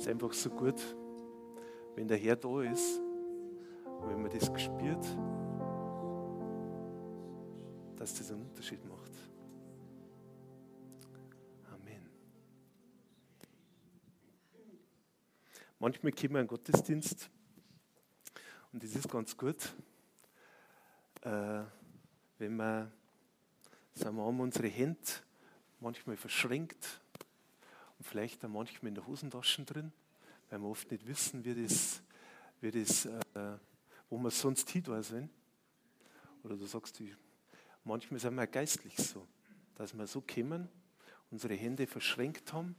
Es ist einfach so gut, wenn der Herr da ist und wenn man das spürt, dass das einen Unterschied macht. Amen. Manchmal kommen wir in den Gottesdienst und das ist ganz gut, äh, wenn wir, sagen wir, unsere Hände manchmal verschränkt und vielleicht auch manchmal in der Hosentasche drin, weil wir oft nicht wissen, wie das, wie das äh, wo wir sonst hin sind. Oder du sagst, manchmal sind wir geistlich so, dass wir so kommen, unsere Hände verschränkt haben,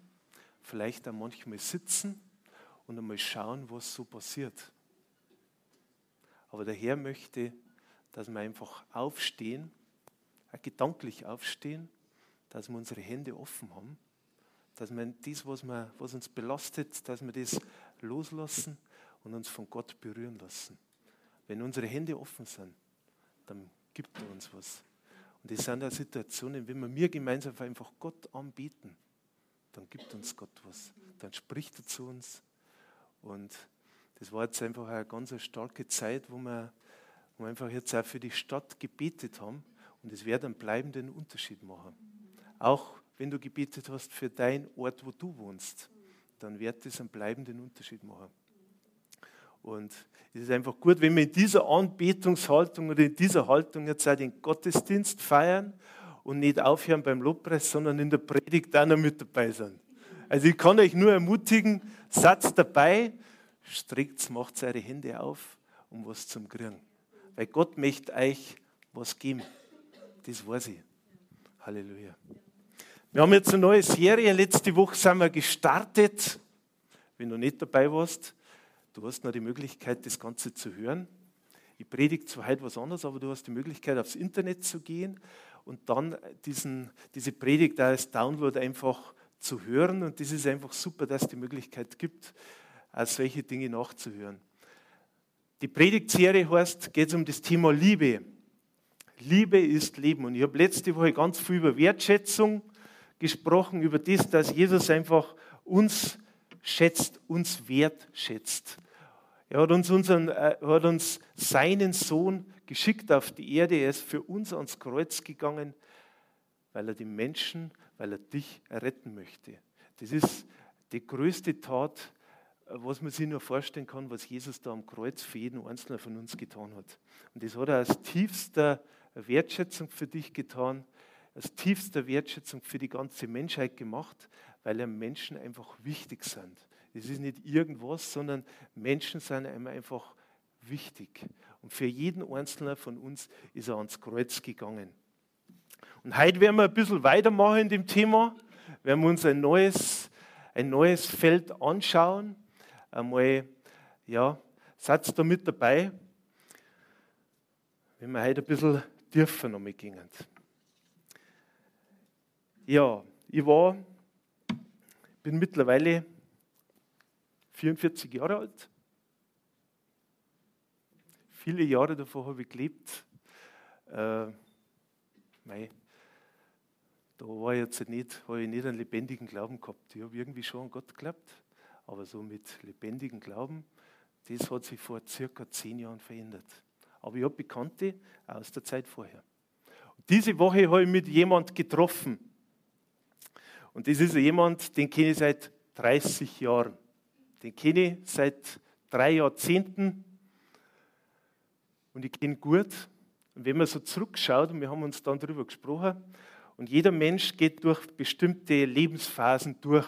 vielleicht auch manchmal sitzen und einmal schauen, was so passiert. Aber der Herr möchte, dass wir einfach aufstehen, gedanklich aufstehen, dass wir unsere Hände offen haben dass wir das, was, wir, was uns belastet, dass wir das loslassen und uns von Gott berühren lassen. Wenn unsere Hände offen sind, dann gibt er uns was. Und das sind auch Situationen, wenn wir gemeinsam einfach Gott anbieten, dann gibt uns Gott was. Dann spricht er zu uns. Und das war jetzt einfach eine ganz starke Zeit, wo wir, wo wir einfach jetzt auch für die Stadt gebetet haben. Und es wird einen bleibenden Unterschied machen. Auch wenn du gebetet hast für deinen Ort, wo du wohnst, dann wird das einen bleibenden Unterschied machen. Und es ist einfach gut, wenn wir in dieser Anbetungshaltung oder in dieser Haltung jetzt auch den Gottesdienst feiern und nicht aufhören beim Lobpreis, sondern in der Predigt auch noch mit dabei sind. Also ich kann euch nur ermutigen, Satz dabei, streckt, macht eure Hände auf, um was zum kriegen. Weil Gott möchte euch was geben. Das weiß ich. Halleluja. Wir haben jetzt eine neue Serie. Letzte Woche sind wir gestartet. Wenn du nicht dabei warst, du hast noch die Möglichkeit, das Ganze zu hören. Ich predige zwar heute was anderes, aber du hast die Möglichkeit, aufs Internet zu gehen und dann diesen, diese Predigt als Download einfach zu hören. Und das ist einfach super, dass es die Möglichkeit gibt, auch solche Dinge nachzuhören. Die Predigtserie heißt, geht es um das Thema Liebe. Liebe ist Leben. Und ich habe letzte Woche ganz viel über Wertschätzung gesprochen über das, dass Jesus einfach uns schätzt, uns wertschätzt. Er hat uns, unseren, er äh, hat uns seinen Sohn geschickt auf die Erde. Er ist für uns ans Kreuz gegangen, weil er die Menschen, weil er dich retten möchte. Das ist die größte Tat, was man sich nur vorstellen kann, was Jesus da am Kreuz für jeden Einzelnen von uns getan hat. Und das hat er aus tiefster Wertschätzung für dich getan, aus tiefster Wertschätzung für die ganze Menschheit gemacht, weil ja Menschen einfach wichtig sind. Es ist nicht irgendwas, sondern Menschen sind einem einfach wichtig. Und für jeden Einzelnen von uns ist er ans Kreuz gegangen. Und heute werden wir ein bisschen weitermachen in dem Thema. Wir werden uns ein neues, ein neues Feld anschauen. Einmal, ja, seid da mit dabei, wenn wir heute ein bisschen tiefer noch mitgehen. Ja, ich war, bin mittlerweile 44 Jahre alt. Viele Jahre davor habe ich gelebt. Äh, mei, da war ich jetzt nicht, habe ich nicht einen lebendigen Glauben gehabt. Ich habe irgendwie schon an Gott geglaubt, aber so mit lebendigem Glauben, das hat sich vor circa zehn Jahren verändert. Aber ich habe Bekannte aus der Zeit vorher. Und diese Woche habe ich mit jemand getroffen, und das ist jemand, den kenne ich seit 30 Jahren. Den kenne ich seit drei Jahrzehnten und ich kenne ihn gut. Und wenn man so zurückschaut, und wir haben uns dann darüber gesprochen, und jeder Mensch geht durch bestimmte Lebensphasen durch.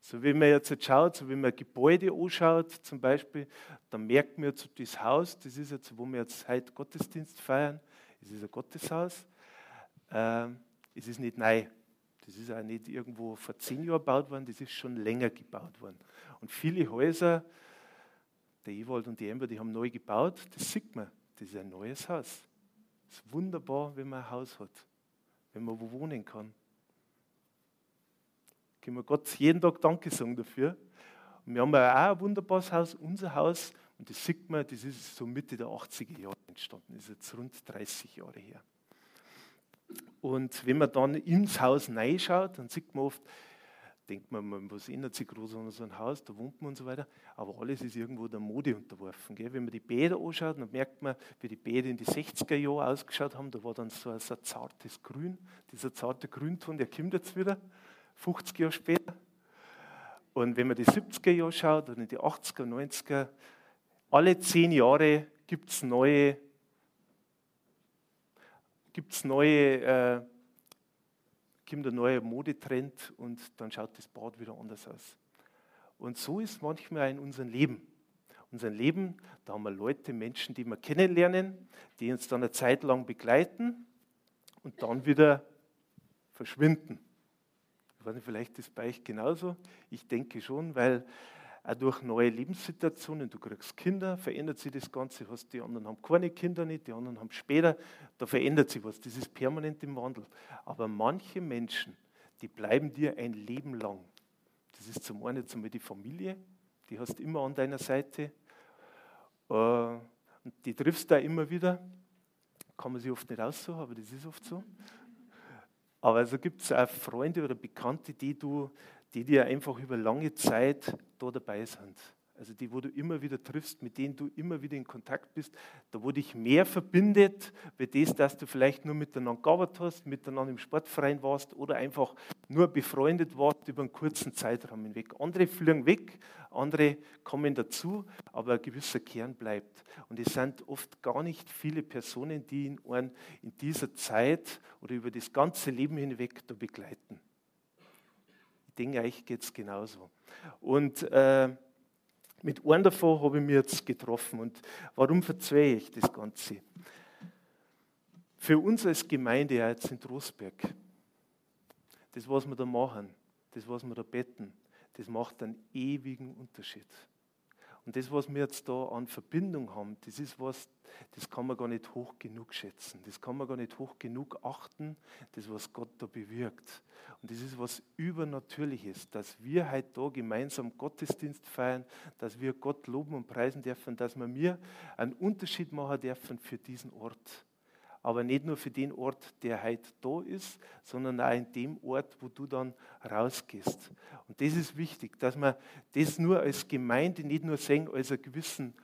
So wie man jetzt schaut, so wie man Gebäude anschaut, zum Beispiel, dann merkt man jetzt das Haus, das ist jetzt, wo wir jetzt heute Gottesdienst feiern, es ist ein Gotteshaus. Äh, es ist nicht neu. Das ist auch nicht irgendwo vor zehn Jahren gebaut worden, das ist schon länger gebaut worden. Und viele Häuser, der Ewald und die Ember, die haben neu gebaut, das sieht man, das ist ein neues Haus. Es ist wunderbar, wenn man ein Haus hat, wenn man wo wohnen kann. Können wir Gott jeden Tag Danke sagen dafür. Und wir haben auch ein wunderbares Haus, unser Haus, und das sieht man, das ist so Mitte der 80er Jahre entstanden, das ist jetzt rund 30 Jahre her. Und wenn man dann ins Haus reinschaut, dann sieht man oft, denkt man, was ändert sich groß an so ein Haus, da wohnt man und so weiter. Aber alles ist irgendwo der Mode unterworfen. Gell? Wenn man die Bäder anschaut, dann merkt man, wie die Bäder in die 60er Jahre ausgeschaut haben. Da war dann so ein, so ein zartes Grün. Dieser zarte Grünton, der kommt jetzt wieder, 50 Jahre später. Und wenn man die 70er Jahre schaut oder die 80er, 90er, alle zehn Jahre gibt es neue, gibt's neue äh, kommt ein neuer Modetrend und dann schaut das Bad wieder anders aus. Und so ist manchmal in unserem Leben. Unser Leben, da haben wir Leute, Menschen, die wir kennenlernen, die uns dann eine Zeit lang begleiten und dann wieder verschwinden. Ich weiß nicht, vielleicht ist bei euch genauso. Ich denke schon, weil auch durch neue Lebenssituationen, du kriegst Kinder, verändert sich das Ganze, hast, die anderen haben keine Kinder nicht, die anderen haben später, da verändert sich was, das ist permanent im Wandel. Aber manche Menschen, die bleiben dir ein Leben lang. Das ist zum einen zum die Familie, die hast du immer an deiner Seite äh, und die triffst du auch immer wieder, kann man sich oft nicht aussuchen, aber das ist oft so. Aber also gibt es auch Freunde oder Bekannte, die du die dir einfach über lange Zeit da dabei sind. Also die, wo du immer wieder triffst, mit denen du immer wieder in Kontakt bist, da wo dich mehr verbindet, wie das, dass du vielleicht nur miteinander gearbeitet hast, miteinander im Sportverein warst oder einfach nur befreundet warst über einen kurzen Zeitraum hinweg. Andere fliegen weg, andere kommen dazu, aber ein gewisser Kern bleibt. Und es sind oft gar nicht viele Personen, die ihn in dieser Zeit oder über das ganze Leben hinweg da begleiten denke, euch geht es genauso. Und äh, mit einem davon habe ich mich jetzt getroffen. Und warum verzwehe ich das Ganze? Für uns als Gemeinde jetzt in Trostberg, das, was wir da machen, das, was wir da beten, das macht einen ewigen Unterschied. Und das, was wir jetzt da an Verbindung haben, das ist was, das kann man gar nicht hoch genug schätzen. Das kann man gar nicht hoch genug achten, das, was Gott da bewirkt. Und das ist was Übernatürliches, dass wir heute da gemeinsam Gottesdienst feiern, dass wir Gott loben und preisen dürfen, dass wir mir einen Unterschied machen dürfen für diesen Ort aber nicht nur für den Ort, der heute da ist, sondern auch in dem Ort, wo du dann rausgehst. Und das ist wichtig, dass wir das nur als Gemeinde nicht nur sehen als eine gewissen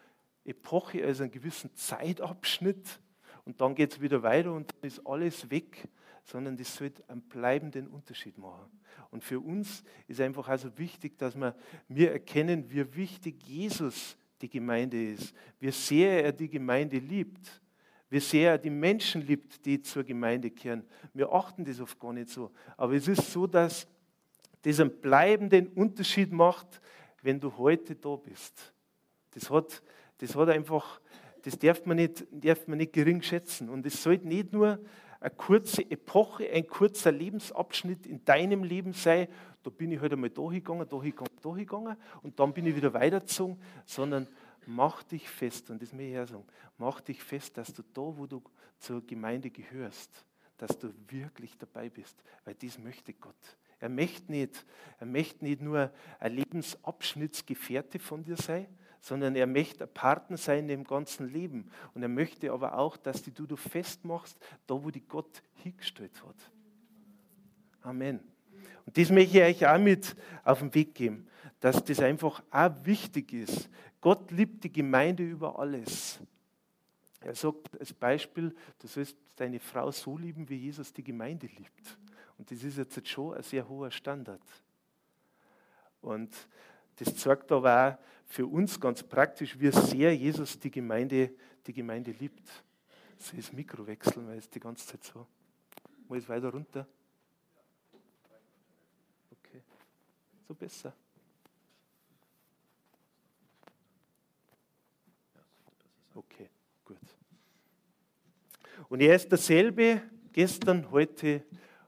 Epoche, als einen gewissen Zeitabschnitt und dann geht es wieder weiter und dann ist alles weg, sondern das sollte einen bleibenden Unterschied machen. Und für uns ist einfach also wichtig, dass wir, wir erkennen, wie wichtig Jesus die Gemeinde ist, wie sehr er die Gemeinde liebt wie sehr er die Menschen liebt, die zur Gemeinde kehren. Wir achten das oft gar nicht so. Aber es ist so, dass das einen bleibenden Unterschied macht, wenn du heute da bist. Das hat, das hat einfach, das darf man, nicht, darf man nicht gering schätzen. Und es sollte nicht nur eine kurze Epoche, ein kurzer Lebensabschnitt in deinem Leben sein, da bin ich heute halt einmal da hingegangen, da hingegangen, da hingegangen und dann bin ich wieder weitergezogen, sondern mach dich fest, und das möchte ich sagen, mach dich fest, dass du da, wo du zur Gemeinde gehörst, dass du wirklich dabei bist, weil dies möchte Gott. Er möchte nicht, er möchte nicht nur ein Lebensabschnittsgefährte von dir sein, sondern er möchte ein Partner sein im ganzen Leben. Und er möchte aber auch, dass die du, du festmachst, da wo die Gott hingestellt hat. Amen. Und das möchte ich euch auch mit auf den Weg geben, dass das einfach auch wichtig ist. Gott liebt die Gemeinde über alles. Er sagt als Beispiel, du sollst deine Frau so lieben, wie Jesus die Gemeinde liebt. Und das ist jetzt schon ein sehr hoher Standard. Und das zeigt aber auch für uns ganz praktisch, wie sehr Jesus die Gemeinde, die Gemeinde liebt. So das Mikro wechseln, weil es die ganze Zeit so. Mal es weiter runter. Okay. So besser. Okay, gut. Und er ist derselbe gestern, heute,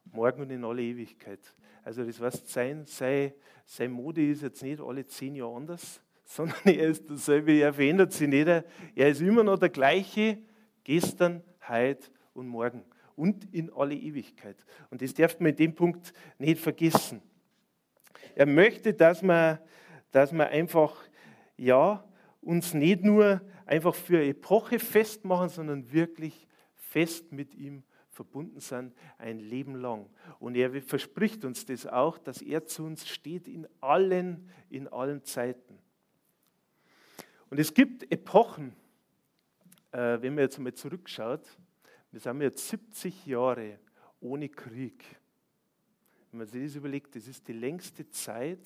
morgen und in alle Ewigkeit. Also das heißt, sein, sein, sein Mode ist jetzt nicht alle zehn Jahre anders, sondern er ist derselbe, er verändert sich nicht. Er ist immer noch der gleiche, gestern, heute und morgen und in alle Ewigkeit. Und das darf man in dem Punkt nicht vergessen. Er möchte, dass man, dass man einfach, ja, uns nicht nur einfach für Epoche festmachen, sondern wirklich fest mit ihm verbunden sind, ein Leben lang. Und er verspricht uns das auch, dass er zu uns steht in allen, in allen Zeiten. Und es gibt Epochen, äh, wenn man jetzt mal zurückschaut, wir sind jetzt 70 Jahre ohne Krieg. Wenn man sich das überlegt, das ist die längste Zeit,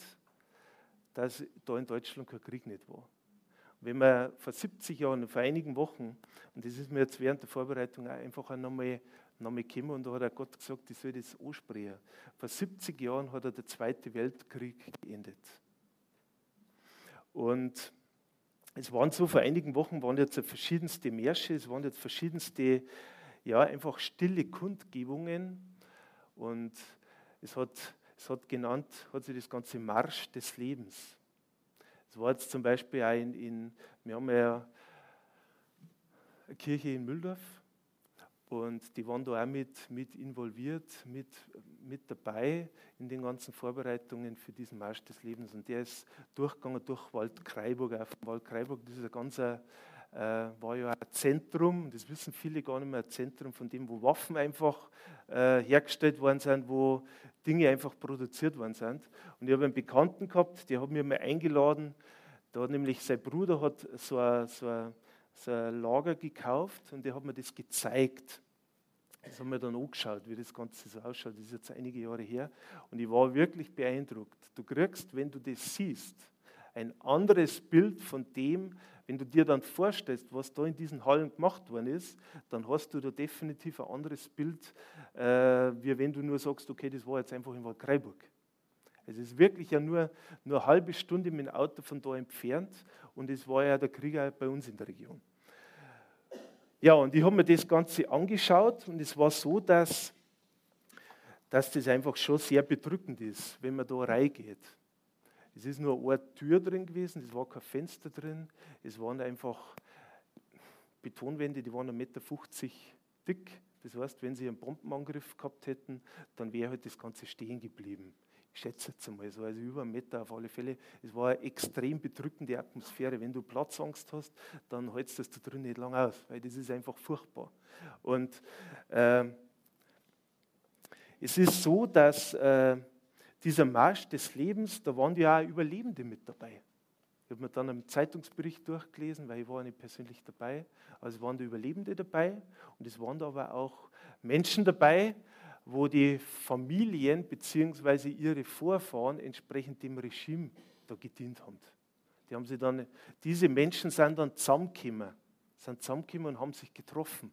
dass da in Deutschland kein Krieg nicht war. Wenn man vor 70 Jahren, vor einigen Wochen, und das ist mir jetzt während der Vorbereitung einfach nochmal nochmal gekommen und da hat Gott gesagt, ich soll das ansprechen. Vor 70 Jahren hat er der Zweite Weltkrieg geendet. Und es waren so, vor einigen Wochen waren jetzt verschiedenste Märsche, es waren jetzt verschiedenste, ja, einfach stille Kundgebungen und es hat, es hat genannt, hat sich das ganze Marsch des Lebens. Es war jetzt zum Beispiel auch in, in wir haben ja eine Kirche in Mühldorf und die waren da auch mit, mit involviert, mit, mit dabei in den ganzen Vorbereitungen für diesen Marsch des Lebens. Und der ist durchgegangen durch Waldkraiburg. Auf Waldkraiburg, das ist ein ganzer, war ja ein Zentrum, das wissen viele gar nicht mehr, ein Zentrum von dem, wo Waffen einfach äh, hergestellt worden sind, wo Dinge einfach produziert worden sind. Und ich habe einen Bekannten gehabt, der hat mir mal eingeladen, da hat nämlich sein Bruder hat so ein, so ein so ein Lager gekauft und der hat mir das gezeigt. Das haben wir dann angeschaut, wie das Ganze so ausschaut. Das ist jetzt einige Jahre her. Und ich war wirklich beeindruckt. Du kriegst, wenn du das siehst, ein anderes Bild von dem, wenn du dir dann vorstellst, was da in diesen Hallen gemacht worden ist, dann hast du da definitiv ein anderes Bild, äh, wie wenn du nur sagst, okay, das war jetzt einfach in Waldkraiburg. Es ist wirklich ja nur, nur eine halbe Stunde mit dem Auto von da entfernt und es war ja der Krieg auch bei uns in der Region. Ja, und ich habe mir das Ganze angeschaut und es war so, dass, dass das einfach schon sehr bedrückend ist, wenn man da reingeht. Es ist nur eine Tür drin gewesen, es war kein Fenster drin, es waren einfach Betonwände, die waren 1,50 Meter dick. Das heißt, wenn sie einen Bombenangriff gehabt hätten, dann wäre halt das Ganze stehen geblieben ich schätze jetzt einmal so, also über einen Meter auf alle Fälle. Es war eine extrem bedrückende Atmosphäre. Wenn du Platzangst hast, dann hältst du das da drin nicht lange aus, weil das ist einfach furchtbar. Und äh, es ist so, dass äh, dieser Marsch des Lebens, da waren ja auch Überlebende mit dabei. Ich habe mir dann einen Zeitungsbericht durchgelesen, weil ich war nicht persönlich dabei. Also es waren da Überlebende dabei und es waren da aber auch Menschen dabei, wo die Familien bzw. ihre Vorfahren entsprechend dem Regime da gedient haben. Die haben sie dann, diese Menschen sind dann zusammengekommen, sind zusammengekommen und haben sich getroffen.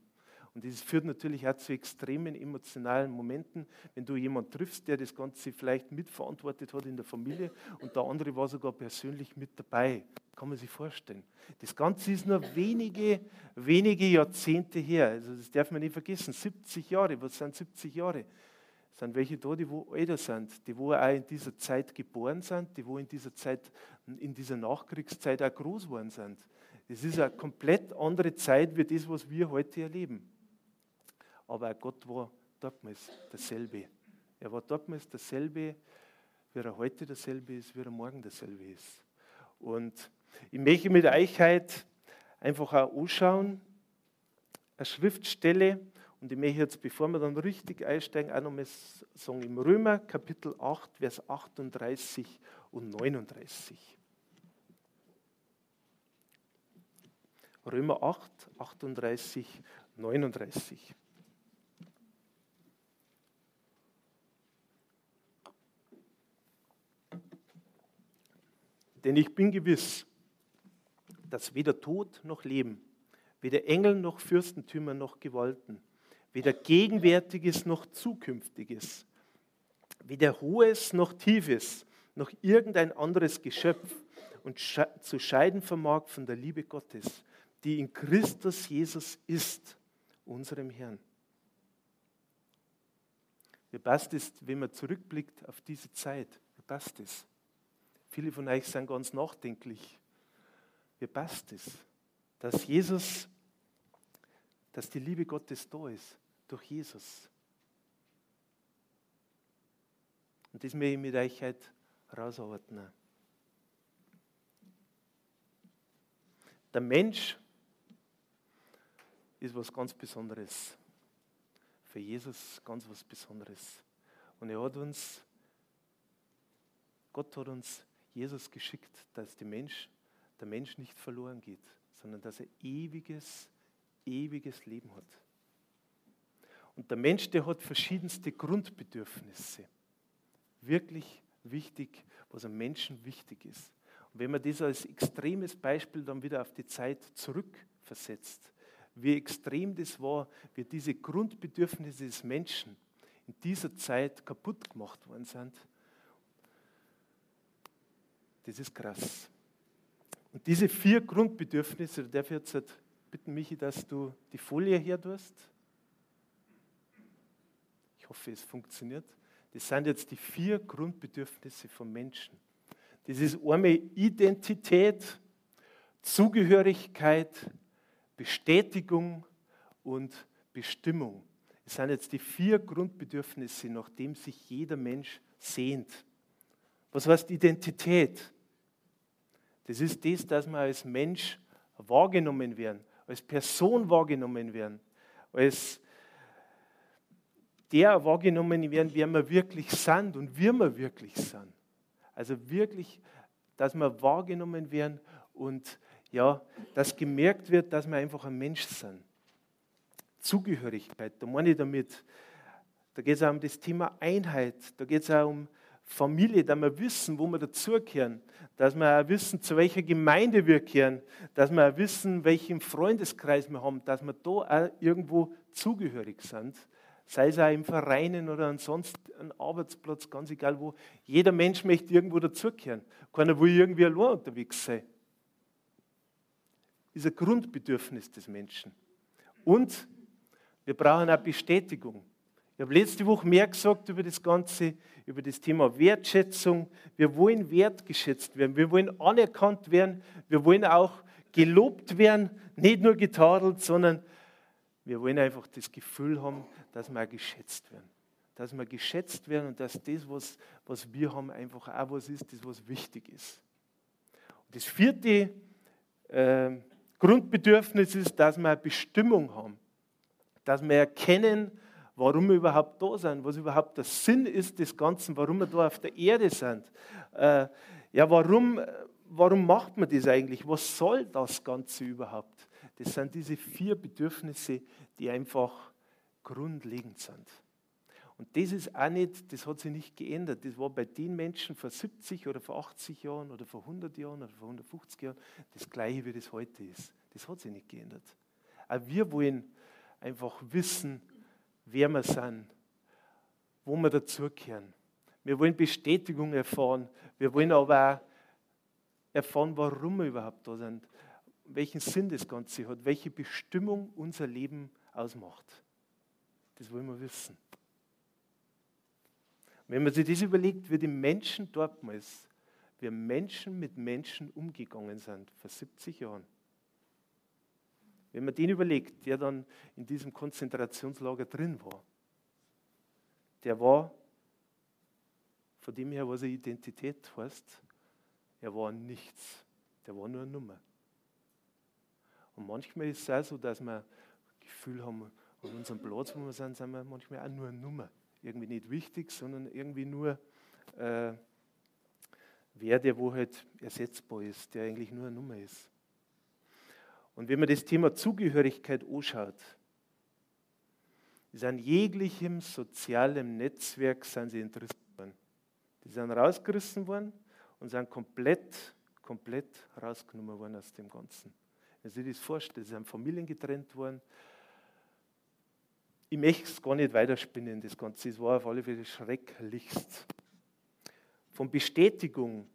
Und das führt natürlich auch zu extremen emotionalen Momenten, wenn du jemanden triffst, der das Ganze vielleicht mitverantwortet hat in der Familie und der andere war sogar persönlich mit dabei. Kann man sich vorstellen. Das Ganze ist nur wenige, wenige Jahrzehnte her. Also das darf man nicht vergessen. 70 Jahre, was sind 70 Jahre? Es sind welche da, die wo älter sind, die wo auch in dieser Zeit geboren sind, die wo in dieser Zeit, in dieser Nachkriegszeit auch groß geworden sind. Das ist eine komplett andere Zeit wie das, was wir heute erleben. Aber auch Gott war damals derselbe. Er war damals derselbe, wie er heute derselbe ist, wie er morgen derselbe ist. Und ich möchte mit euch heute einfach auch anschauen, eine Schriftstelle, und ich möchte jetzt, bevor wir dann richtig einsteigen, auch nochmal sagen, im Römer Kapitel 8, Vers 38 und 39. Römer 8, 38, 39. Denn ich bin gewiss, dass weder Tod noch Leben, weder Engel noch Fürstentümer noch Gewalten, weder Gegenwärtiges noch Zukünftiges, weder Hohes noch Tiefes, noch irgendein anderes Geschöpf und zu scheiden vermag von der Liebe Gottes, die in Christus Jesus ist, unserem Herrn. Wie passt es, wenn man zurückblickt auf diese Zeit? Wie passt es? Viele von euch sind ganz nachdenklich. Wie passt es, dass Jesus, dass die Liebe Gottes da ist, durch Jesus. Und das möchte ich mit euch heute rausarbeiten. Der Mensch ist was ganz Besonderes. für Jesus ganz was Besonderes. Und er hat uns, Gott hat uns Jesus geschickt, dass der Mensch, der Mensch nicht verloren geht, sondern dass er ewiges, ewiges Leben hat. Und der Mensch, der hat verschiedenste Grundbedürfnisse. Wirklich wichtig, was einem Menschen wichtig ist. Und wenn man das als extremes Beispiel dann wieder auf die Zeit zurückversetzt, wie extrem das war, wie diese Grundbedürfnisse des Menschen in dieser Zeit kaputt gemacht worden sind, das ist krass. Und diese vier Grundbedürfnisse, da darf ich jetzt halt bitten, Michi, dass du die Folie her tust. Ich hoffe, es funktioniert. Das sind jetzt die vier Grundbedürfnisse von Menschen. Das ist einmal Identität, Zugehörigkeit, Bestätigung und Bestimmung. Es sind jetzt die vier Grundbedürfnisse, nach denen sich jeder Mensch sehnt. Was heißt Identität? Das ist das, dass wir als Mensch wahrgenommen werden, als Person wahrgenommen werden, als der wahrgenommen werden, wer wir wirklich sind und wie wir wirklich sind. Also wirklich, dass wir wahrgenommen werden und ja, dass gemerkt wird, dass wir einfach ein Mensch sind. Zugehörigkeit, da meine ich damit, da geht es auch um das Thema Einheit, da geht es auch um Familie, dass wir wissen, wo wir dazugehören, dass wir auch wissen, zu welcher Gemeinde wir gehören, dass wir auch wissen, welchen Freundeskreis wir haben, dass wir da auch irgendwo zugehörig sind, sei es auch im Vereinen oder ansonsten ein Arbeitsplatz, ganz egal wo. Jeder Mensch möchte irgendwo dazugehören. Keiner will irgendwie allein unterwegs sein. Das ist ein Grundbedürfnis des Menschen. Und wir brauchen auch Bestätigung. Ich habe letzte Woche mehr gesagt über das Ganze, über das Thema Wertschätzung. Wir wollen wertgeschätzt werden, wir wollen anerkannt werden, wir wollen auch gelobt werden, nicht nur getadelt, sondern wir wollen einfach das Gefühl haben, dass wir auch geschätzt werden. Dass wir geschätzt werden und dass das, was, was wir haben, einfach auch was ist, das, was wichtig ist. Und das vierte äh, Grundbedürfnis ist, dass wir eine Bestimmung haben. Dass wir erkennen, warum wir überhaupt da sind, was überhaupt der Sinn ist des Ganzen, warum wir da auf der Erde sind. Äh, ja, warum, warum macht man das eigentlich? Was soll das Ganze überhaupt? Das sind diese vier Bedürfnisse, die einfach grundlegend sind. Und das ist auch nicht, das hat sich nicht geändert. Das war bei den Menschen vor 70 oder vor 80 Jahren oder vor 100 Jahren oder vor 150 Jahren das gleiche, wie das heute ist. Das hat sich nicht geändert. Auch wir wollen einfach wissen, wer wir sind, wo wir dazugehören. Wir wollen Bestätigung erfahren. Wir wollen aber auch erfahren, warum wir überhaupt da sind, welchen Sinn das Ganze hat, welche Bestimmung unser Leben ausmacht. Das wollen wir wissen. Wenn man sich das überlegt, wie die Menschen dortmals, wie Menschen mit Menschen umgegangen sind, vor 70 Jahren, wenn man den überlegt, der dann in diesem Konzentrationslager drin war, der war, von dem her, was er Identität heißt, er war nichts. Der war nur eine Nummer. Und manchmal ist es auch so, dass wir Gefühl haben, an unserem Platz, wo wir sind, sind wir manchmal auch nur eine Nummer. Irgendwie nicht wichtig, sondern irgendwie nur äh, wer, der wo halt ersetzbar ist, der eigentlich nur eine Nummer ist. Und wenn man das Thema Zugehörigkeit anschaut, an jeglichem sozialen Netzwerk sind sie interessiert worden. Die sind rausgerissen worden und sind komplett, komplett rausgenommen worden aus dem Ganzen. Wenn Sie sich das vorstellen, sie sind Familien getrennt worden. Ich möchte es gar nicht weiterspinnen, das Ganze. Es war auf alle Fälle schrecklichst. Von Bestätigung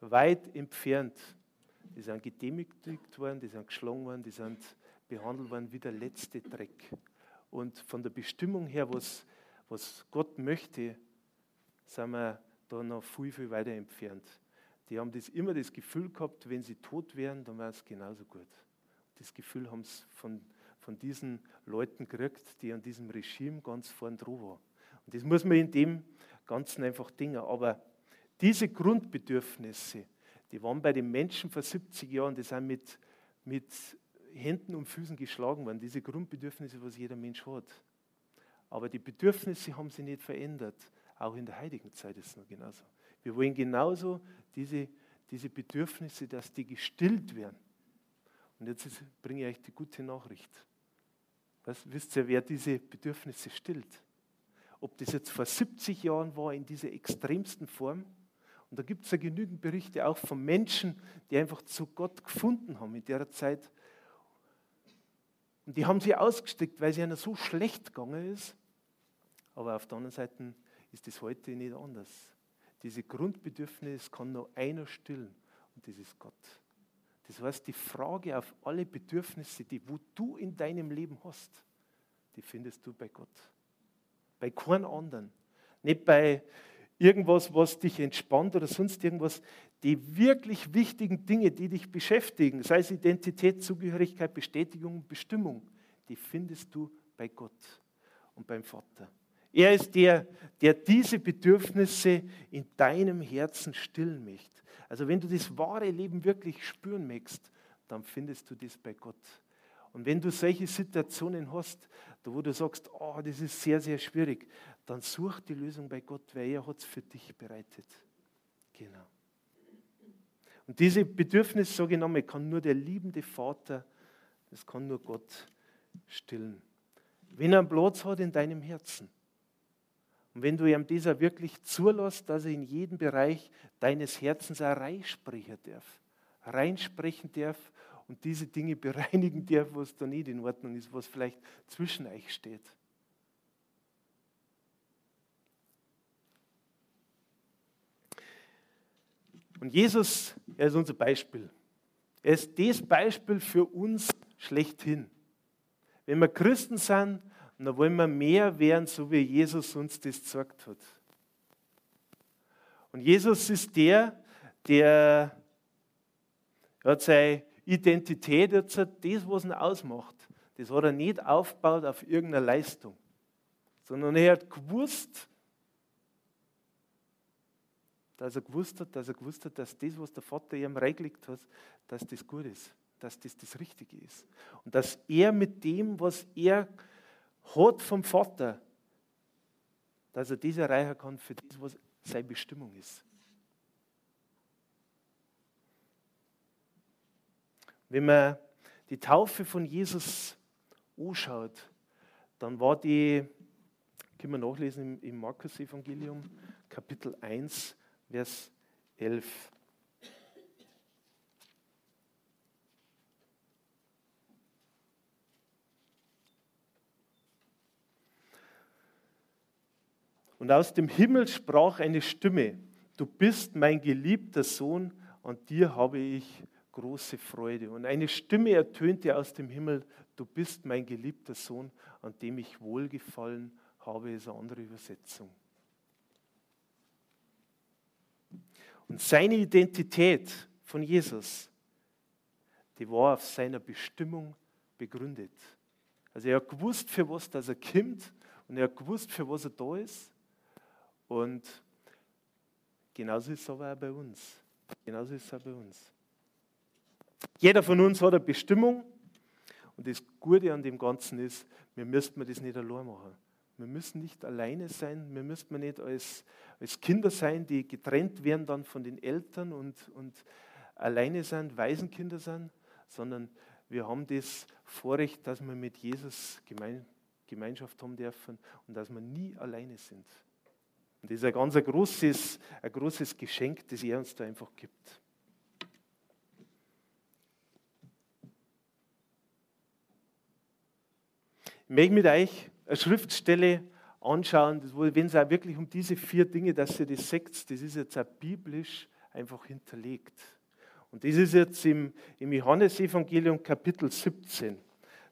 weit entfernt die sind gedemütigt worden, die sind geschlagen worden, die sind behandelt worden wie der letzte Dreck. Und von der Bestimmung her, was, was Gott möchte, sind wir da noch viel, viel weiter entfernt. Die haben das immer das Gefühl gehabt, wenn sie tot wären, dann wäre es genauso gut. Das Gefühl haben sie von, von diesen Leuten gekriegt, die an diesem Regime ganz vorn dran waren. Und das muss man in dem Ganzen einfach dingen. Aber diese Grundbedürfnisse, die waren bei den Menschen vor 70 Jahren, die sind mit, mit Händen und Füßen geschlagen worden. Diese Grundbedürfnisse, was jeder Mensch hat. Aber die Bedürfnisse haben sich nicht verändert. Auch in der heutigen Zeit ist es noch genauso. Wir wollen genauso diese, diese Bedürfnisse, dass die gestillt werden. Und jetzt bringe ich euch die gute Nachricht. Was, wisst ihr, wer diese Bedürfnisse stillt? Ob das jetzt vor 70 Jahren war in dieser extremsten Form. Und da gibt es ja genügend Berichte auch von Menschen, die einfach zu Gott gefunden haben in der Zeit. Und die haben sie ausgesteckt, weil es ihnen so schlecht gegangen ist. Aber auf der anderen Seite ist es heute nicht anders. Diese Grundbedürfnisse kann nur einer stillen und das ist Gott. Das heißt, die Frage auf alle Bedürfnisse, die wo du in deinem Leben hast, die findest du bei Gott. Bei keinem anderen. Nicht bei irgendwas, was dich entspannt oder sonst irgendwas. Die wirklich wichtigen Dinge, die dich beschäftigen, sei es Identität, Zugehörigkeit, Bestätigung, Bestimmung, die findest du bei Gott und beim Vater. Er ist der, der diese Bedürfnisse in deinem Herzen stillen möchte. Also wenn du das wahre Leben wirklich spüren möchtest, dann findest du das bei Gott. Und wenn du solche Situationen hast, wo du sagst, oh, das ist sehr, sehr schwierig, dann such die Lösung bei Gott, weil er hat es für dich bereitet. Genau. Und diese Bedürfnisse, sage ich nochmal, kann nur der liebende Vater, das kann nur Gott stillen. Wenn er einen Platz hat in deinem Herzen, und wenn du ihm dieser wirklich zulässt, dass er in jeden Bereich deines Herzens auch reinsprechen darf, reinsprechen darf und diese Dinge bereinigen darf, was da nicht in Ordnung ist, was vielleicht zwischen euch steht. Und Jesus, er ist unser Beispiel. Er ist das Beispiel für uns schlechthin. Wenn wir Christen sind, und da wollen wir mehr werden, so wie Jesus uns das gesagt hat. Und Jesus ist der, der hat seine Identität, jetzt das, was ihn ausmacht, das hat er nicht aufgebaut auf irgendeine Leistung, sondern er hat gewusst, dass er gewusst hat, dass er gewusst hat, dass das, was der Vater ihm reingelegt hat, dass das gut ist, dass das das Richtige ist. Und dass er mit dem, was er hat vom Vater, dass er das erreichen kann für das, was seine Bestimmung ist. Wenn man die Taufe von Jesus anschaut, dann war die, können wir nachlesen im Markus-Evangelium, Kapitel 1, Vers 11. Und aus dem Himmel sprach eine Stimme, du bist mein geliebter Sohn, an dir habe ich große Freude. Und eine Stimme ertönte aus dem Himmel, du bist mein geliebter Sohn, an dem ich wohlgefallen habe, ist eine andere Übersetzung. Und seine Identität von Jesus, die war auf seiner Bestimmung begründet. Also er hat gewusst, für was dass er kommt und er hat gewusst, für was er da ist. Und genauso ist es aber auch bei uns. Genauso ist es auch bei uns. Jeder von uns hat eine Bestimmung. Und das Gute an dem Ganzen ist, wir müssen das nicht allein machen. Wir müssen nicht alleine sein, wir müssen nicht als, als Kinder sein, die getrennt werden dann von den Eltern und, und alleine sind, Waisenkinder sind, sondern wir haben das Vorrecht, dass wir mit Jesus Gemeinschaft haben dürfen und dass wir nie alleine sind. Und das ist ein ganz großes, ein großes Geschenk, das er uns da einfach gibt. Ich möchte mit euch Schriftstelle anschauen, wenn es auch wirklich um diese vier Dinge, dass ihr das seht, das ist jetzt auch biblisch einfach hinterlegt. Und das ist jetzt im, im Johannesevangelium Kapitel 17,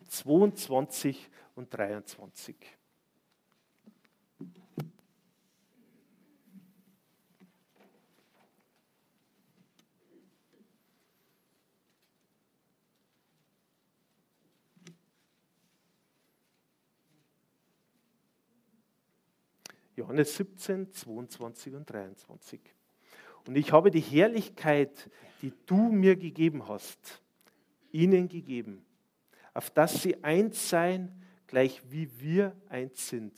22 und 23. Johannes 17, 22 und 23. Und ich habe die Herrlichkeit, die du mir gegeben hast, ihnen gegeben, auf dass sie eins seien, gleich wie wir eins sind.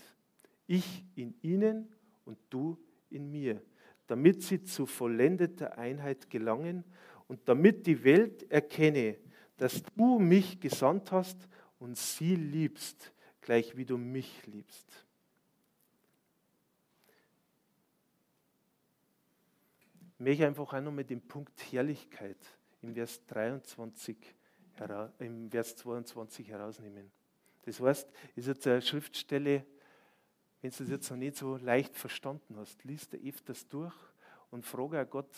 Ich in ihnen und du in mir, damit sie zu vollendeter Einheit gelangen und damit die Welt erkenne, dass du mich gesandt hast und sie liebst, gleich wie du mich liebst. Möchte einfach auch noch mit dem Punkt Herrlichkeit im Vers 23, im Vers 22 herausnehmen. Das heißt, ist jetzt eine Schriftstelle, wenn du es jetzt noch nicht so leicht verstanden hast, liest du öfters durch und frage auch Gott,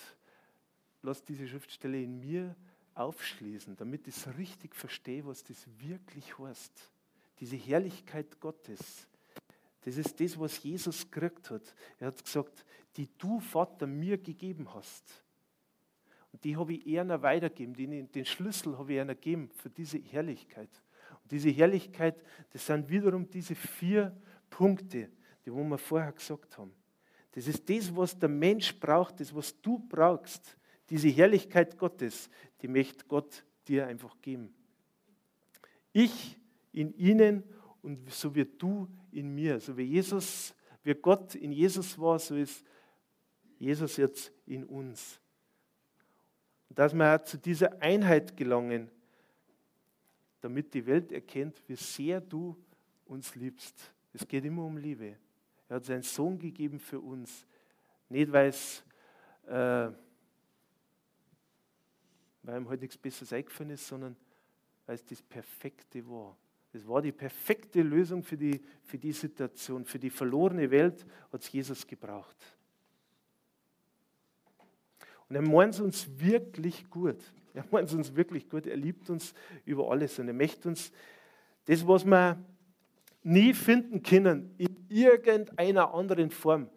lass diese Schriftstelle in mir aufschließen, damit ich richtig verstehe, was das wirklich heißt. Diese Herrlichkeit Gottes. Das ist das, was Jesus gekriegt hat. Er hat gesagt, die du, Vater, mir gegeben hast. Und die habe ich einer weitergegeben. Den, den Schlüssel habe ich einer gegeben für diese Herrlichkeit. Und diese Herrlichkeit, das sind wiederum diese vier Punkte, die wir vorher gesagt haben. Das ist das, was der Mensch braucht, das, was du brauchst. Diese Herrlichkeit Gottes, die möchte Gott dir einfach geben. Ich in ihnen und so wie du in mir, so wie Jesus, wie Gott in Jesus war, so ist Jesus jetzt in uns. Und dass wir zu dieser Einheit gelangen, damit die Welt erkennt, wie sehr du uns liebst. Es geht immer um Liebe. Er hat seinen Sohn gegeben für uns. Nicht, weil es äh, ihm heute nichts Besseres eingefallen ist, sondern weil es das Perfekte war. Das war die perfekte Lösung für die, für die Situation. Für die verlorene Welt hat es Jesus gebraucht. Und er meint uns wirklich gut. Er meint uns wirklich gut. Er liebt uns über alles und er möchte uns das, was wir nie finden können, in irgendeiner anderen Form,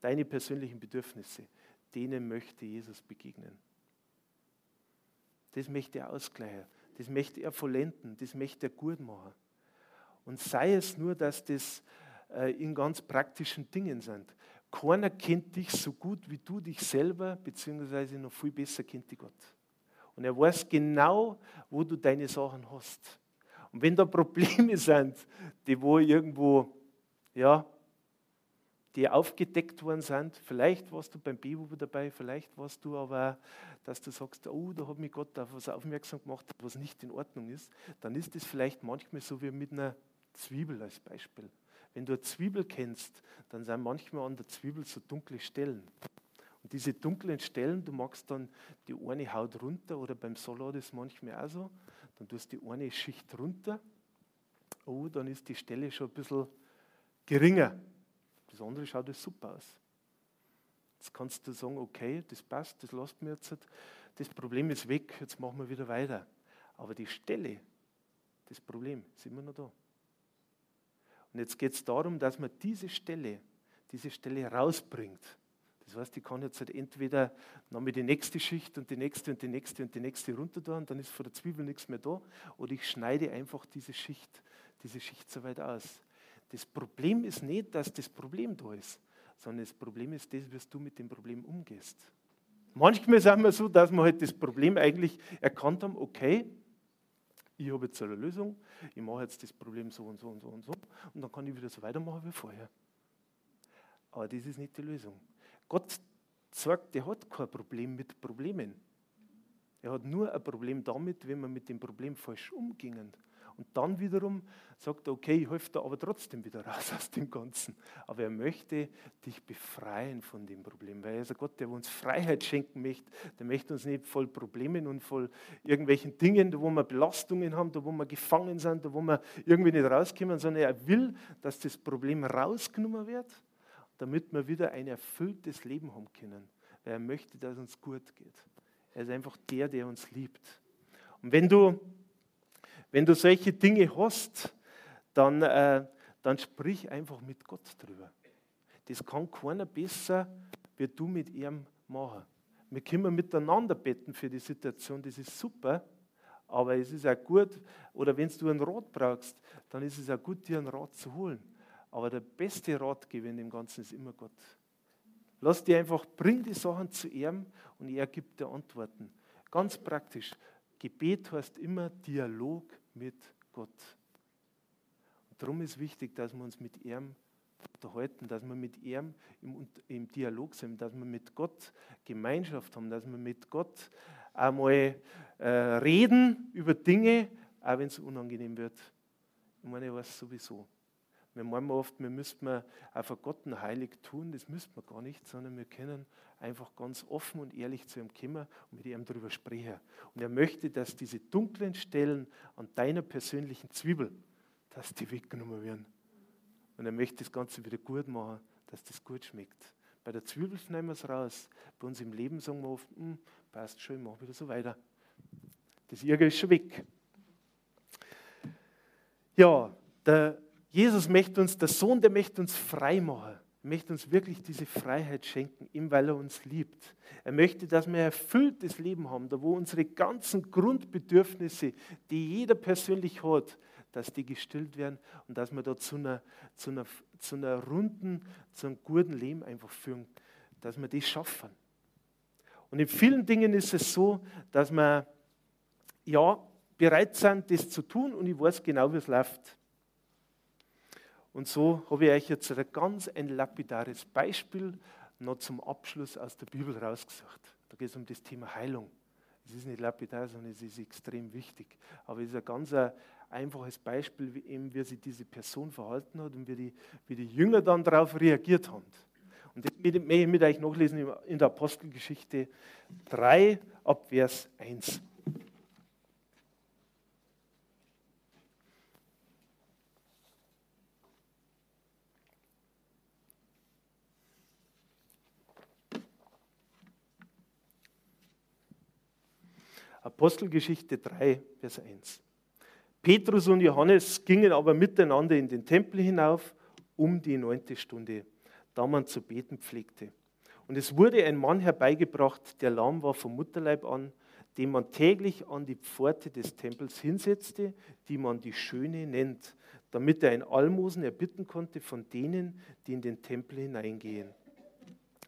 deine persönlichen Bedürfnisse, denen möchte Jesus begegnen. Das möchte er ausgleichen, das möchte er vollenden, das möchte er gut machen. Und sei es nur, dass das äh, in ganz praktischen Dingen sind. Keiner kennt dich so gut wie du dich selber, beziehungsweise noch viel besser kennt dich Gott. Und er weiß genau, wo du deine Sachen hast. Und wenn da Probleme sind, die wo irgendwo, ja, die aufgedeckt worden sind, vielleicht warst du beim Bibel dabei, vielleicht warst du aber, dass du sagst, oh, da hat mich Gott auf was aufmerksam gemacht, was nicht in Ordnung ist, dann ist es vielleicht manchmal so wie mit einer Zwiebel als Beispiel. Wenn du eine Zwiebel kennst, dann sind manchmal an der Zwiebel so dunkle Stellen. Und diese dunklen Stellen, du magst dann die eine Haut runter oder beim Salat ist manchmal auch so, dann tust du die eine Schicht runter, oh, dann ist die Stelle schon ein bisschen geringer. Das andere schaut jetzt super aus. Jetzt kannst du sagen, okay, das passt, das lässt mir jetzt. Das Problem ist weg, jetzt machen wir wieder weiter. Aber die Stelle, das Problem, ist immer noch da. Und jetzt geht es darum, dass man diese Stelle, diese Stelle rausbringt. Das heißt, ich kann jetzt halt entweder nochmal die nächste Schicht und die nächste und die nächste und die nächste runter tun, dann ist von der Zwiebel nichts mehr da. Oder ich schneide einfach diese Schicht, diese Schicht so weit aus. Das Problem ist nicht, dass das Problem da ist, sondern das Problem ist das, wie du mit dem Problem umgehst. Manchmal sagen wir so, dass wir halt das Problem eigentlich erkannt haben, okay, ich habe jetzt eine Lösung, ich mache jetzt das Problem so und so und so und so und dann kann ich wieder so weitermachen wie vorher. Aber das ist nicht die Lösung. Gott sagt, er hat kein Problem mit Problemen. Er hat nur ein Problem damit, wenn wir mit dem Problem falsch umgingen. Und dann wiederum sagt er, okay, ich helfe da aber trotzdem wieder raus aus dem Ganzen. Aber er möchte dich befreien von dem Problem, weil er ist ein Gott, der uns Freiheit schenken möchte. Der möchte uns nicht voll Problemen und voll irgendwelchen Dingen, wo wir Belastungen haben, da wo wir gefangen sind, da wo wir irgendwie nicht rauskommen, sondern er will, dass das Problem rausgenommen wird damit wir wieder ein erfülltes Leben haben können. Weil er möchte, dass es uns gut geht. Er ist einfach der, der uns liebt. Und wenn du, wenn du solche Dinge hast, dann, äh, dann sprich einfach mit Gott drüber. Das kann keiner besser, wie du mit ihm machen. Wir können miteinander beten für die Situation, das ist super, aber es ist auch gut, oder wenn du einen Rat brauchst, dann ist es auch gut, dir einen Rat zu holen. Aber der beste Ratgeber in dem Ganzen ist immer Gott. Lass dir einfach, bring die Sachen zu ihm und er gibt dir Antworten. Ganz praktisch. Gebet heißt immer Dialog mit Gott. Darum ist wichtig, dass wir uns mit ihm unterhalten, dass wir mit ihm im, im Dialog sind, dass wir mit Gott Gemeinschaft haben, dass wir mit Gott einmal äh, reden über Dinge, auch wenn es unangenehm wird. Ich meine, ich weiß sowieso. Wir meinen oft, wir müssten einfach Gott ein heilig tun, das müssten wir gar nicht, sondern wir können einfach ganz offen und ehrlich zu ihm kommen und mit ihm darüber sprechen. Und er möchte, dass diese dunklen Stellen an deiner persönlichen Zwiebel, dass die weggenommen werden. Und er möchte das Ganze wieder gut machen, dass das gut schmeckt. Bei der Zwiebel nehmen wir es raus. Bei uns im Leben sagen wir oft, hm, passt schon, ich mache wieder so weiter. Das Ärger ist schon weg. Ja, der Jesus möchte uns, der Sohn, der möchte uns frei machen. Er möchte uns wirklich diese Freiheit schenken, ihm, weil er uns liebt. Er möchte, dass wir ein erfülltes Leben haben, da wo unsere ganzen Grundbedürfnisse, die jeder persönlich hat, dass die gestillt werden und dass wir da zu einer, zu einer, zu einer runden, zu einem guten Leben einfach führen, dass wir das schaffen. Und in vielen Dingen ist es so, dass wir ja bereit sind, das zu tun und ich weiß genau, wie es läuft. Und so habe ich euch jetzt ein ganz ein lapidares Beispiel noch zum Abschluss aus der Bibel rausgesucht. Da geht es um das Thema Heilung. Es ist nicht lapidar, sondern es ist extrem wichtig. Aber es ist ein ganz einfaches Beispiel, wie, eben, wie sich diese Person verhalten hat und wie die, wie die Jünger dann darauf reagiert haben. Und das möchte ich mit euch nachlesen in der Apostelgeschichte 3 ab Vers 1. Apostelgeschichte 3, Vers 1. Petrus und Johannes gingen aber miteinander in den Tempel hinauf um die neunte Stunde, da man zu beten pflegte. Und es wurde ein Mann herbeigebracht, der lahm war vom Mutterleib an, den man täglich an die Pforte des Tempels hinsetzte, die man die Schöne nennt, damit er ein Almosen erbitten konnte von denen, die in den Tempel hineingehen.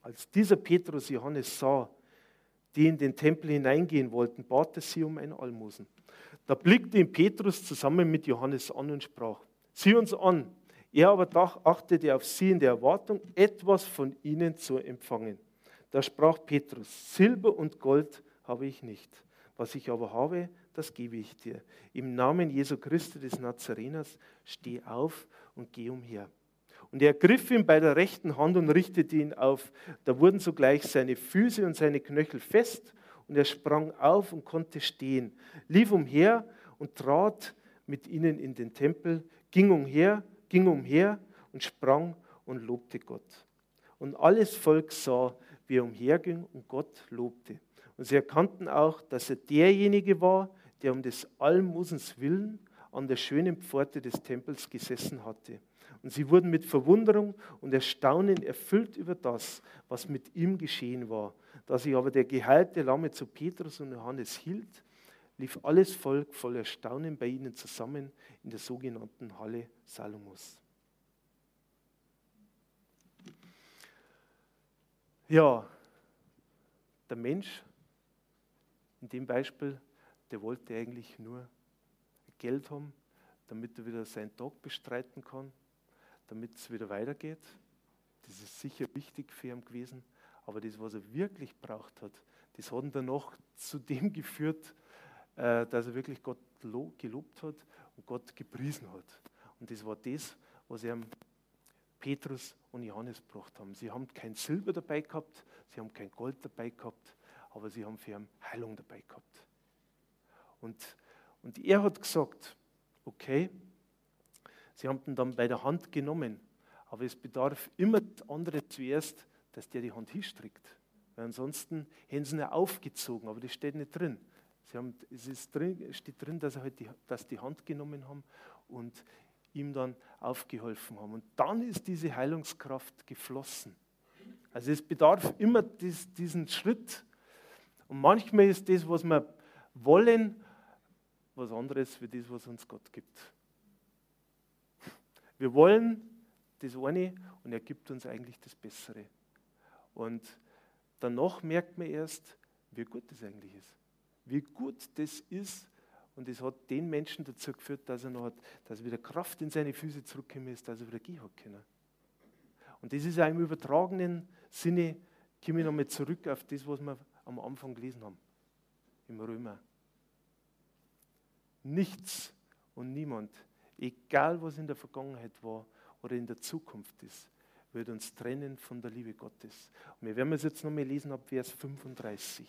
Als dieser Petrus Johannes sah, die in den Tempel hineingehen wollten, bat er sie um ein Almosen. Da blickte ihn Petrus zusammen mit Johannes an und sprach, sieh uns an. Er aber achtete auf sie in der Erwartung, etwas von ihnen zu empfangen. Da sprach Petrus, Silber und Gold habe ich nicht. Was ich aber habe, das gebe ich dir. Im Namen Jesu Christi des Nazareners steh auf und geh umher. Und er griff ihn bei der rechten Hand und richtete ihn auf. Da wurden sogleich seine Füße und seine Knöchel fest und er sprang auf und konnte stehen, lief umher und trat mit ihnen in den Tempel, ging umher, ging umher und sprang und lobte Gott. Und alles Volk sah, wie er umherging und Gott lobte. Und sie erkannten auch, dass er derjenige war, der um des Almosens willen an der schönen Pforte des Tempels gesessen hatte. Und sie wurden mit Verwunderung und Erstaunen erfüllt über das, was mit ihm geschehen war. Da sich aber der geheilte Lamme zu Petrus und Johannes hielt, lief alles Volk voll Erstaunen bei ihnen zusammen in der sogenannten Halle Salomos. Ja, der Mensch in dem Beispiel, der wollte eigentlich nur Geld haben, damit er wieder seinen Tag bestreiten kann, damit es wieder weitergeht. Das ist sicher wichtig für ihn gewesen. Aber das, was er wirklich braucht hat, das hat ihn danach zu dem geführt, äh, dass er wirklich Gott gelobt hat und Gott gepriesen hat. Und das war das, was ihm Petrus und Johannes gebracht haben. Sie haben kein Silber dabei gehabt, sie haben kein Gold dabei gehabt, aber sie haben für ihn Heilung dabei gehabt. Und, und er hat gesagt, okay, Sie haben ihn dann bei der Hand genommen. Aber es bedarf immer das andere zuerst, dass der die Hand hinstreckt. Weil ansonsten hätten sie ihn aufgezogen, aber das steht nicht drin. Sie haben, es drin, steht drin, dass sie halt die, dass die Hand genommen haben und ihm dann aufgeholfen haben. Und dann ist diese Heilungskraft geflossen. Also es bedarf immer dies, diesen Schritt. Und manchmal ist das, was wir wollen, was anderes wie das, was uns Gott gibt. Wir wollen das eine und er gibt uns eigentlich das Bessere. Und danach merkt man erst, wie gut das eigentlich ist. Wie gut das ist Und es hat den Menschen dazu geführt, dass er noch hat, dass er wieder Kraft in seine Füße zurückgekommen ist, dass er wieder gehen hat können. Und das ist ja im übertragenen Sinne, komme ich nochmal zurück auf das, was wir am Anfang gelesen haben, im Römer. Nichts und niemand, egal was in der Vergangenheit war oder in der Zukunft ist, wird uns trennen von der Liebe Gottes. Und wir werden es jetzt nochmal lesen ab Vers 35.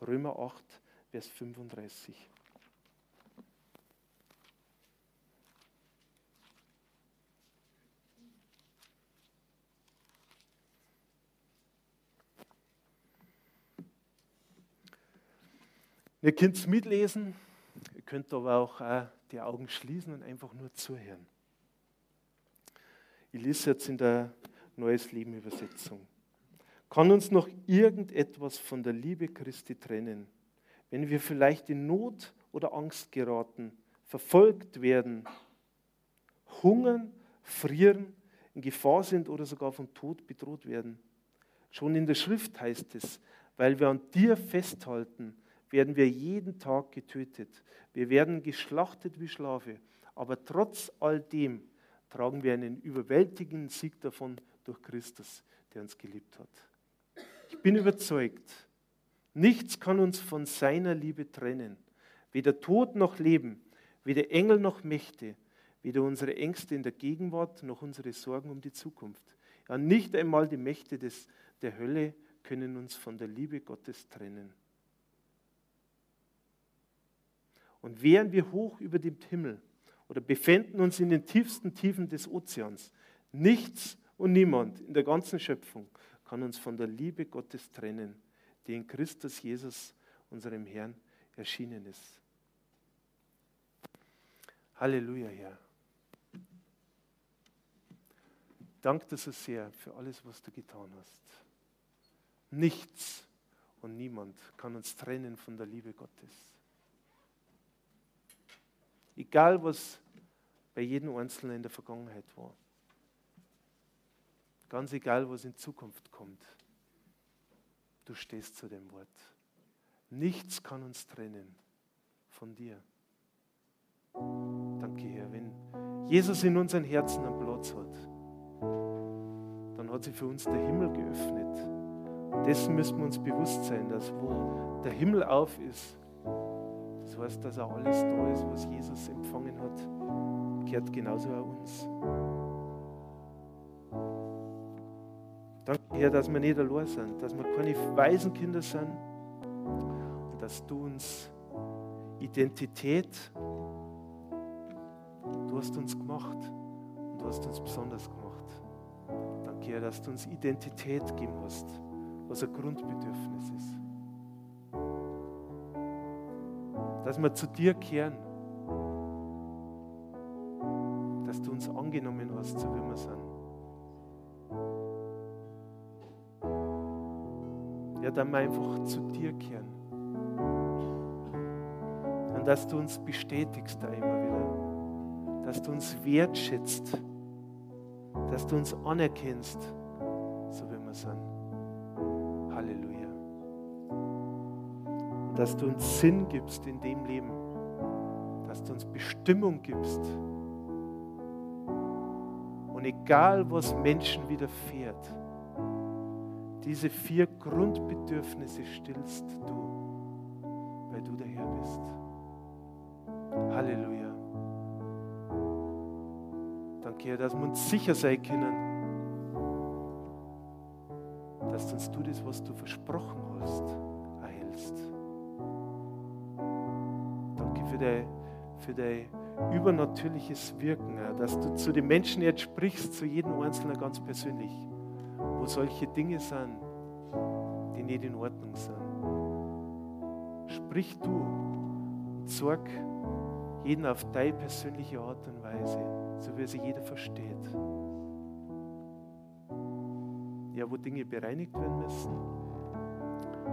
Römer 8, Vers 35. Ihr könnt es mitlesen, ihr könnt aber auch äh, die Augen schließen und einfach nur zuhören. Ich lese jetzt in der Neues Leben Übersetzung. Kann uns noch irgendetwas von der Liebe Christi trennen, wenn wir vielleicht in Not oder Angst geraten, verfolgt werden, hungern, frieren, in Gefahr sind oder sogar vom Tod bedroht werden? Schon in der Schrift heißt es, weil wir an dir festhalten, werden wir jeden Tag getötet. Wir werden geschlachtet wie Schafe. Aber trotz all dem tragen wir einen überwältigenden Sieg davon durch Christus, der uns geliebt hat. Ich bin überzeugt, nichts kann uns von seiner Liebe trennen. Weder Tod noch Leben, weder Engel noch Mächte, weder unsere Ängste in der Gegenwart noch unsere Sorgen um die Zukunft. Ja, nicht einmal die Mächte des, der Hölle können uns von der Liebe Gottes trennen. Und wären wir hoch über dem Himmel oder befänden uns in den tiefsten Tiefen des Ozeans, nichts und niemand in der ganzen Schöpfung kann uns von der Liebe Gottes trennen, die in Christus Jesus, unserem Herrn, erschienen ist. Halleluja, Herr. Danke dir so sehr für alles, was du getan hast. Nichts und niemand kann uns trennen von der Liebe Gottes. Egal, was bei jedem Einzelnen in der Vergangenheit war. Ganz egal, was in Zukunft kommt. Du stehst zu dem Wort. Nichts kann uns trennen von dir. Danke, Herr. Wenn Jesus in unseren Herzen einen Platz hat, dann hat sich für uns der Himmel geöffnet. Und dessen müssen wir uns bewusst sein, dass wo der Himmel auf ist, das heißt, dass auch alles da ist, was Jesus empfangen hat, gehört genauso auch uns. Danke, Herr, dass wir nicht allein sind, dass wir keine Waisenkinder sind und dass du uns Identität, du hast uns gemacht und du hast uns besonders gemacht. Danke, Herr, dass du uns Identität geben hast, was ein Grundbedürfnis ist. Dass wir zu dir kehren, dass du uns angenommen hast, so wie wir sind. Ja, dann wir einfach zu dir kehren. Und dass du uns bestätigst da immer wieder. Dass du uns wertschätzt. Dass du uns anerkennst, so wie wir sind. Dass du uns Sinn gibst in dem Leben, dass du uns Bestimmung gibst. Und egal, was Menschen widerfährt, diese vier Grundbedürfnisse stillst du, weil du der Herr bist. Halleluja. Danke, Herr, dass wir uns sicher sein können, dass uns du das, was du versprochen für dein übernatürliches Wirken, dass du zu den Menschen jetzt sprichst, zu jedem Einzelnen ganz persönlich, wo solche Dinge sind, die nicht in Ordnung sind. Sprich du und sorg jeden auf deine persönliche Art und Weise, so wie sie jeder versteht. Ja, wo Dinge bereinigt werden müssen,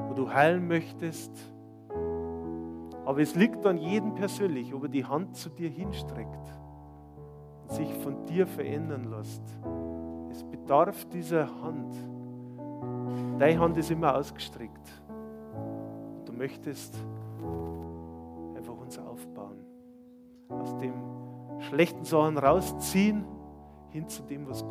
wo du heilen möchtest, aber es liegt an jedem persönlich, ob er die Hand zu dir hinstreckt und sich von dir verändern lässt. Es bedarf dieser Hand. Deine Hand ist immer ausgestreckt. Du möchtest einfach uns aufbauen. Aus dem schlechten Sachen rausziehen, hin zu dem, was